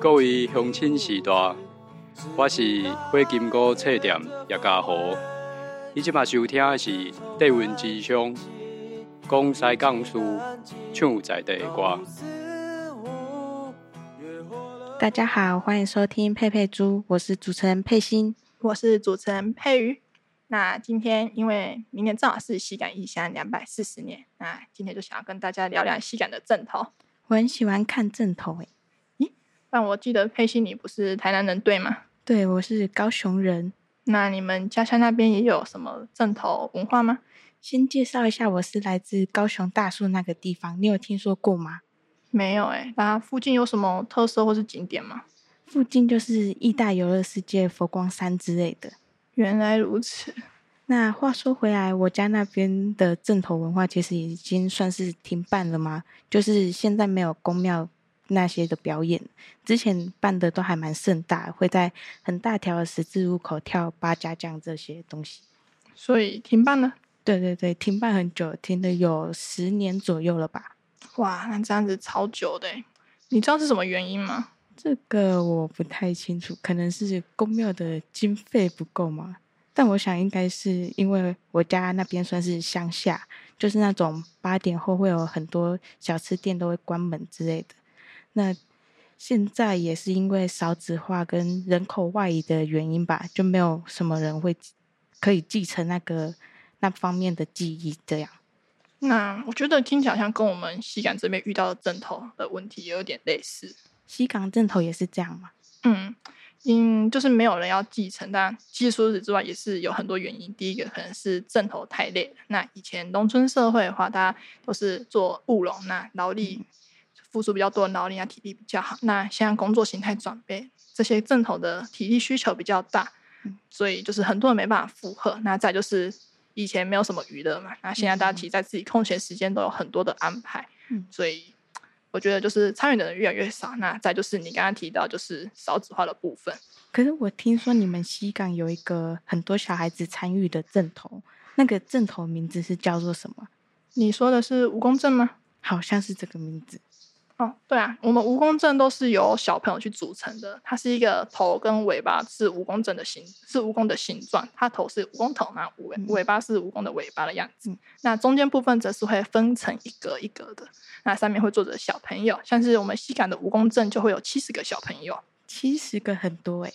各位乡亲时代，我是花金菇册店叶家豪。你即马收听的是地云之乡，讲西港事，唱在地歌。大家好，欢迎收听佩佩猪，我是主持人佩欣，我是主持人佩瑜。那今天因为明年正好是西港异乡两百四十年，那今天就想要跟大家聊聊西港的正头。我很喜欢看正头诶。咦？但我记得佩西你不是台南人对吗？对，我是高雄人。那你们家乡那边也有什么正头文化吗？先介绍一下，我是来自高雄大树那个地方，你有听说过吗？没有诶。那附近有什么特色或是景点吗？附近就是义大游乐世界、佛光山之类的。原来如此。那话说回来，我家那边的正头文化其实已经算是停办了吗？就是现在没有公庙那些的表演，之前办的都还蛮盛大，会在很大条的十字路口跳八家将这些东西。所以停办了？对对对，停办很久，停了有十年左右了吧？哇，那这样子超久的，你知道是什么原因吗？这个我不太清楚，可能是公庙的经费不够吗？但我想应该是因为我家那边算是乡下，就是那种八点后会有很多小吃店都会关门之类的。那现在也是因为少子化跟人口外移的原因吧，就没有什么人会可以继承那个那方面的记忆。这样，那我觉得听起来像跟我们西港这边遇到的正头的问题有点类似。西港阵头也是这样吗？嗯，因就是没有人要继承，但其实除此之外也是有很多原因。第一个可能是镇头太累了。那以前农村社会的话，大家都是做务农，那劳力付出比较多的劳力，啊体力比较好。那现在工作形态转变，这些正头的体力需求比较大，所以就是很多人没办法负荷。那再就是以前没有什么娱乐嘛，那现在大家其实在自己空闲时间都有很多的安排，所以。我觉得就是参与的人越来越少，那再就是你刚刚提到就是少子化的部分。可是我听说你们西港有一个很多小孩子参与的阵头，那个阵头名字是叫做什么？你说的是蜈蚣镇吗？好像是这个名字。哦，对啊，我们蜈蚣阵都是由小朋友去组成的。它是一个头跟尾巴是蜈蚣阵的形，是蜈蚣的形状。它头是蜈蚣头，那尾尾巴是蜈蚣的尾巴的样子。那中间部分则是会分成一格一格的，那上面会坐着小朋友。像是我们西港的蜈蚣阵就会有七十个小朋友，七十个很多哎。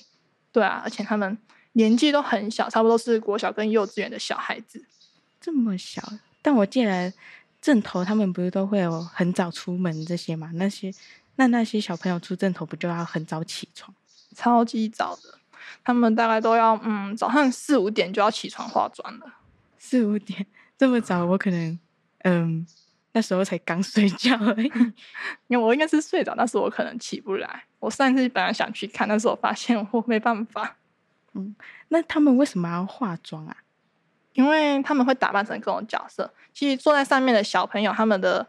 对啊，而且他们年纪都很小，差不多是国小跟幼稚园的小孩子，这么小。但我记得。正头他们不是都会有很早出门这些嘛？那些那那些小朋友出正头不就要很早起床？超级早的，他们大概都要嗯早上四五点就要起床化妆了。四五点这么早，我可能嗯那时候才刚睡觉而已，因为我应该是睡着，但是我可能起不来。我上次本来想去看，但是我发现我没办法。嗯，那他们为什么要化妆啊？因为他们会打扮成各种角色，其实坐在上面的小朋友，他们的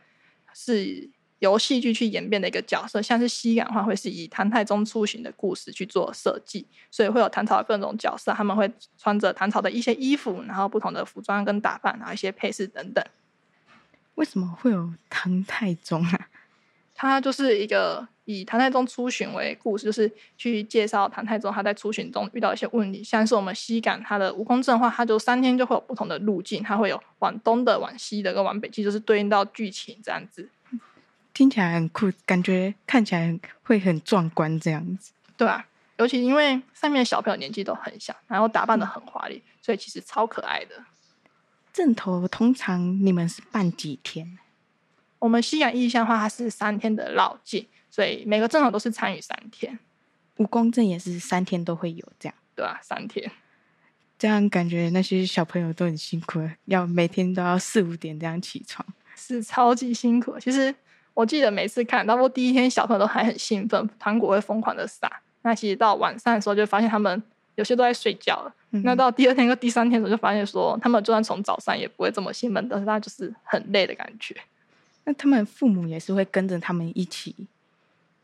是由戏剧去演变的一个角色，像是西港话会是以唐太宗出行的故事去做设计，所以会有唐朝的各种角色，他们会穿着唐朝的一些衣服，然后不同的服装跟打扮，然后一些配饰等等。为什么会有唐太宗啊？他就是一个。以唐太宗出巡为故事，就是去介绍唐太宗他在出巡中遇到一些问题。像是我们西港他的蜈蚣阵的话，他就三天就会有不同的路径，它会有往东的、往西的跟往北，其实就是对应到剧情这样子。听起来很酷，感觉看起来会很壮观这样子。对啊，尤其因为上面的小朋友年纪都很小，然后打扮的很华丽，所以其实超可爱的。阵头通常你们是办几天？我们西洋意象的话，它是三天的绕境。所以每个阵头都是参与三天，武功阵也是三天都会有这样，对啊，三天，这样感觉那些小朋友都很辛苦，要每天都要四五点这样起床，是超级辛苦。其实我记得每次看，到过第一天小朋友都还很兴奋，糖果会疯狂的撒。那其实到晚上的时候就发现他们有些都在睡觉了。那到第二天跟第三天的时候就发现说，他们就算从早上也不会这么兴奋，但是他就是很累的感觉。那他们父母也是会跟着他们一起。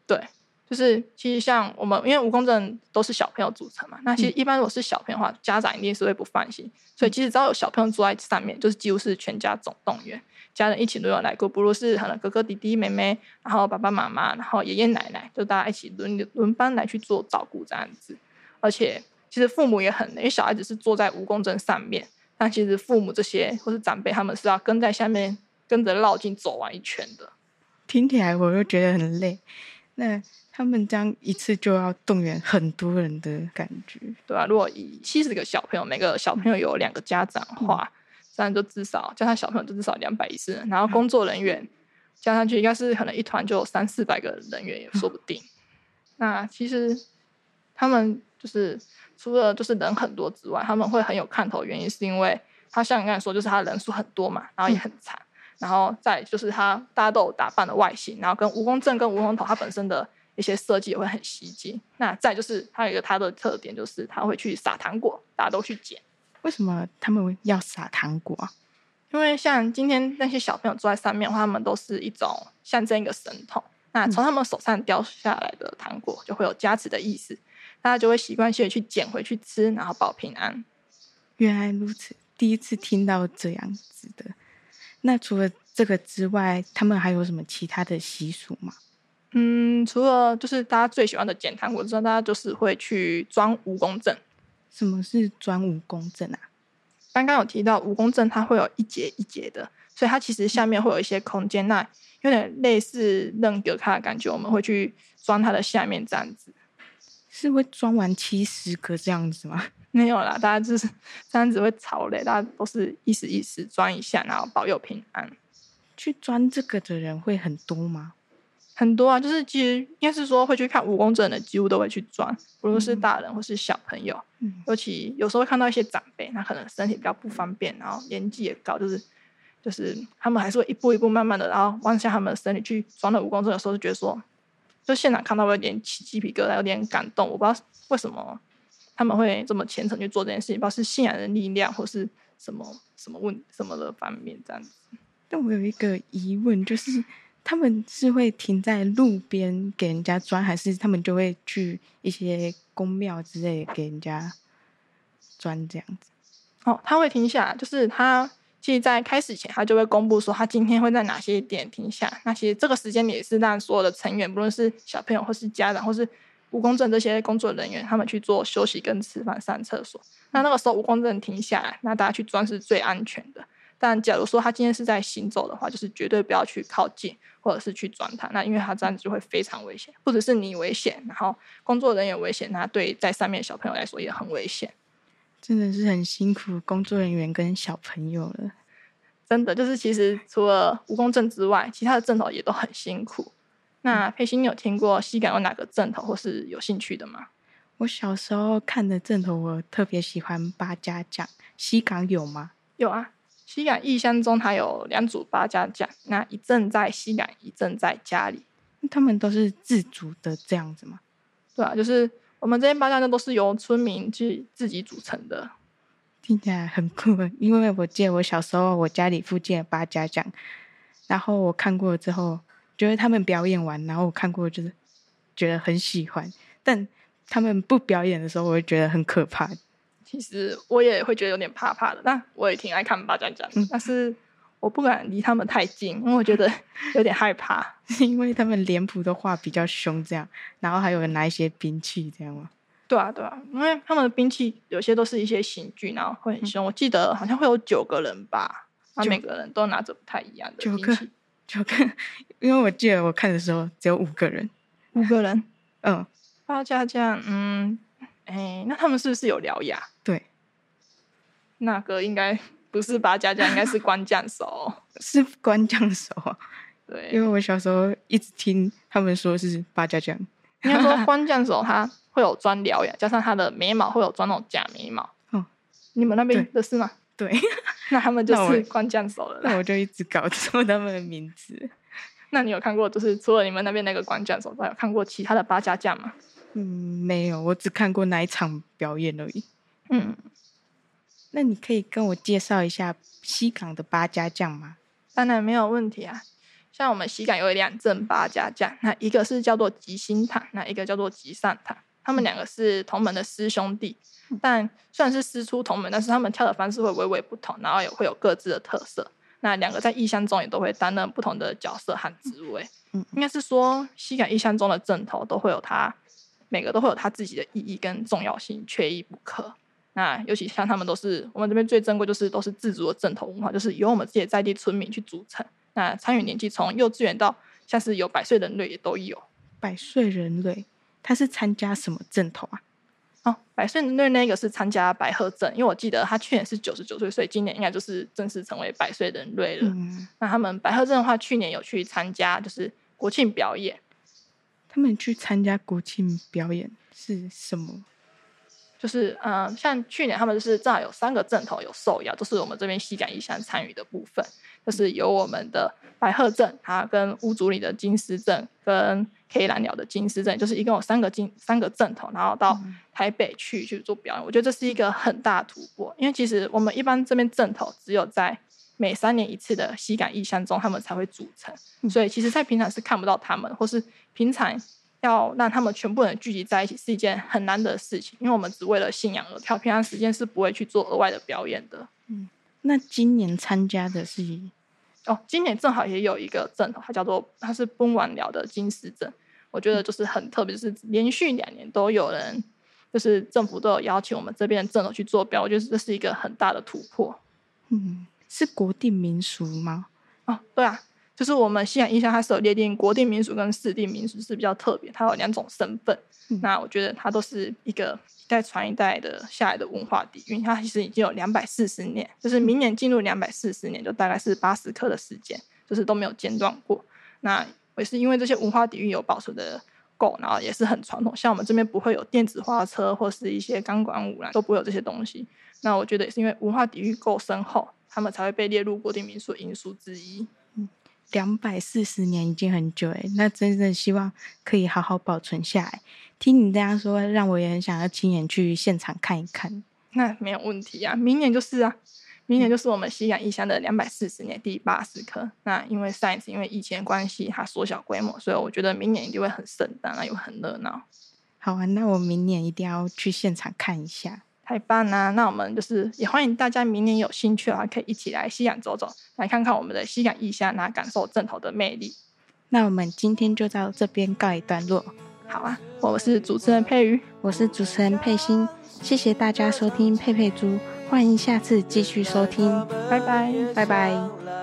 对，就是其实像我们，因为蜈蚣阵都是小朋友组成嘛，那其实一般如果是小朋友的话，家长一定是会不放心，所以其实只要有小朋友坐在上面，就是几乎是全家总动员。家人一起轮流来过，不如是可能哥哥、弟弟、妹妹，然后爸爸妈妈，然后爷爷奶奶，就大家一起轮流轮班来去做照顾这样子。而且其实父母也很累，因为小孩子是坐在蜈蚣阵上面，但其实父母这些或是长辈他们是要跟在下面跟着绕境走完一圈的。听起来我又觉得很累。那他们这样一次就要动员很多人的感觉，对吧、如果以七十个小朋友，每个小朋友有两个家长的话，这样就至少加上小朋友就至少两百一十人，然后工作人员加上去，应该是可能一团就有三四百个人员也说不定。那其实他们就是除了就是人很多之外，他们会很有看头，原因是因为他像你刚才说，就是他人数很多嘛，然后也很长，然后再就是他大家都有打扮的外形，然后跟蜈蚣阵跟蜈蚣头它本身的一些设计也会很吸睛。那再就是它有一个它的特点，就是它会去撒糖果，大家都去捡。为什么他们要撒糖果啊？因为像今天那些小朋友坐在上面的话，他们都是一种象征一个神童。那从他们手上掉下来的糖果就会有加持的意思，大家就会习惯性的去捡回去吃，然后保平安。原来如此，第一次听到这样子的。那除了这个之外，他们还有什么其他的习俗吗？嗯，除了就是大家最喜欢的捡糖果之外，大家就是会去装蜈蚣阵。什么是装蜈蚣阵啊？刚刚有提到蜈蚣阵，它会有一节一节的，所以它其实下面会有一些空间，那有点类似扔格卡的感觉，我们会去装它的下面这样子。是会装完七十个这样子吗？没有啦，大家就是这样子会吵嘞，大家都是意思意思装一下，然后保佑平安。去钻这个的人会很多吗？很多啊，就是其实应该是说会去看蜈蚣阵的，几乎都会去钻，不论是大人或是小朋友。嗯，尤其有时候会看到一些长辈，他可能身体比较不方便，然后年纪也高，就是就是他们还是会一步一步慢慢的，然后弯下他们的身体去装那蜈蚣阵的时候，就觉得说，就现场看到我有点起鸡皮疙瘩，有点感动。我不知道为什么他们会这么虔诚去做这件事情，不知道是信仰的力量，或是什么什么问什么的方面这样子。但我有一个疑问，就是他们是会停在路边给人家钻，还是他们就会去一些宫庙之类给人家钻这样子？哦，他会停下来，就是他其实，在开始前，他就会公布说他今天会在哪些点停下。那其实这个时间也是让所有的成员，不论是小朋友或是家长，或是蜈蚣阵这些工作人员，他们去做休息跟吃饭、上厕所。那那个时候蜈蚣阵停下来，那大家去钻是最安全的。但假如说他今天是在行走的话，就是绝对不要去靠近，或者是去钻它。那因为他这样子就会非常危险，不只是你危险，然后工作人员危险，那对在上面的小朋友来说也很危险。真的是很辛苦工作人员跟小朋友了。真的就是，其实除了蜈蚣阵之外，其他的阵头也都很辛苦。那佩欣，你有听过西港有哪个阵头，或是有兴趣的吗？我小时候看的阵头，我特别喜欢八家将。西港有吗？有啊，西港义乡中它有两组八家将，那一阵在西港，一阵在家里。他们都是自主的这样子吗？对啊，就是我们这些八家将都是由村民去自己组成的。听起来很酷，因为我记得我小时候我家里附近的八家将，然后我看过之后，觉得他们表演完，然后我看过就是觉得很喜欢，但他们不表演的时候，我会觉得很可怕。其实我也会觉得有点怕怕的，但我也挺爱看八家将，嗯但是我不敢离他们太近，因为我觉得有点害怕。因为他们脸谱都画比较凶，这样，然后还有拿一些兵器，这样吗？对啊，对啊，因为他们的兵器有些都是一些刑具，然后会很凶。我记得好像会有九个人吧，然后每个人都拿着不太一样的兵器。就看，因为我记得我看的时候只有五个人，五个人，嗯，八家将，嗯，哎，那他们是不是有獠牙？对，那个应该不是八家将，应该是关将手。是关将手啊，因，为我小时候一直听他们说是八家将，应该说关将手 他会有装獠牙，加上他的眉毛会有装那种假眉毛。哦，你们那边的是吗？对，那他们就是关将手了啦。那我就一直搞 错他们的名字。那你有看过，就是除了你们那边那个关将手，还有看过其他的八家将吗？嗯，没有，我只看过那一场表演而已。嗯，那你可以跟我介绍一下西港的八家将吗？当然没有问题啊。像我们西港有两阵八家将，那一个是叫做吉星塔，那一个叫做吉善堂。他们两个是同门的师兄弟，但虽然是师出同门，但是他们跳的方式会微微不同，然后也会有各自的特色。那两个在异乡中也都会担任不同的角色和职位。嗯应该是说西港异乡中的正头都会有它，每个都会有它自己的意义跟重要性，缺一不可。那尤其像他们都是我们这边最珍贵，就是都是自主的正头文化，就是由我们自己在地村民去组成。那参与年纪从幼稚园到像是有百岁人类也都有。百岁人类，他是参加什么阵头啊？哦，百岁人类那个是参加白鹤阵，因为我记得他去年是九十九岁，所以今年应该就是正式成为百岁人类了。嗯，那他们白鹤阵的话，去年有去参加就是国庆表演，他们去参加国庆表演是什么？就是嗯、呃像去年他们就是正好有三个阵头有受邀，都是我们这边西港一乡参与的部分，就是有我们的白鹤镇，它跟屋主里的金狮镇，跟 K 蓝鸟的金丝阵，就是一共有三个金三个阵头，然后到台北去去做表演。我觉得这是一个很大的突破，因为其实我们一般这边阵头只有在每三年一次的西港异乡中，他们才会组成，所以其实在平常是看不到他们，或是平常要让他们全部人聚集在一起是一件很难得的事情，因为我们只为了信仰而跳，平常时间是不会去做额外的表演的。嗯那今年参加的是哦，今年正好也有一个镇头，它叫做它是崩完了的金狮镇，我觉得就是很特别，就是连续两年都有人，就是政府都有邀请我们这边的阵头去做标，我觉得这是一个很大的突破。嗯，是国定民俗吗？哦，对啊，就是我们西洋印象它是有列定国定民俗跟市定民俗是比较特别，它有两种身份。嗯那我觉得它都是一个一代传一代的下来的文化底蕴，它其实已经有两百四十年，就是明年进入两百四十年，就大概是八十克的时间，就是都没有间断过。那也是因为这些文化底蕴有保存的够，然后也是很传统，像我们这边不会有电子花车或是一些钢管舞啦，都不会有这些东西。那我觉得也是因为文化底蕴够深厚，他们才会被列入国定民俗因素之一。两百四十年已经很久诶，那真的希望可以好好保存下来。听你这样说，让我也很想要亲眼去现场看一看。那没有问题啊，明年就是啊，明年就是我们西港异乡的两百四十年第八十颗。那因为上一次因为疫情的关系，它缩小规模，所以我觉得明年一定会很盛大，那又很热闹，好啊，那我明年一定要去现场看一下。太棒啦！那我们就是也欢迎大家明年有兴趣的话，可以一起来西港走走，来看看我们的西港异乡，那感受正头的魅力。那我们今天就到这边告一段落。好啊，我是主持人佩瑜，我是主持人佩欣，谢谢大家收听佩佩猪，欢迎下次继续收听，拜拜。拜拜。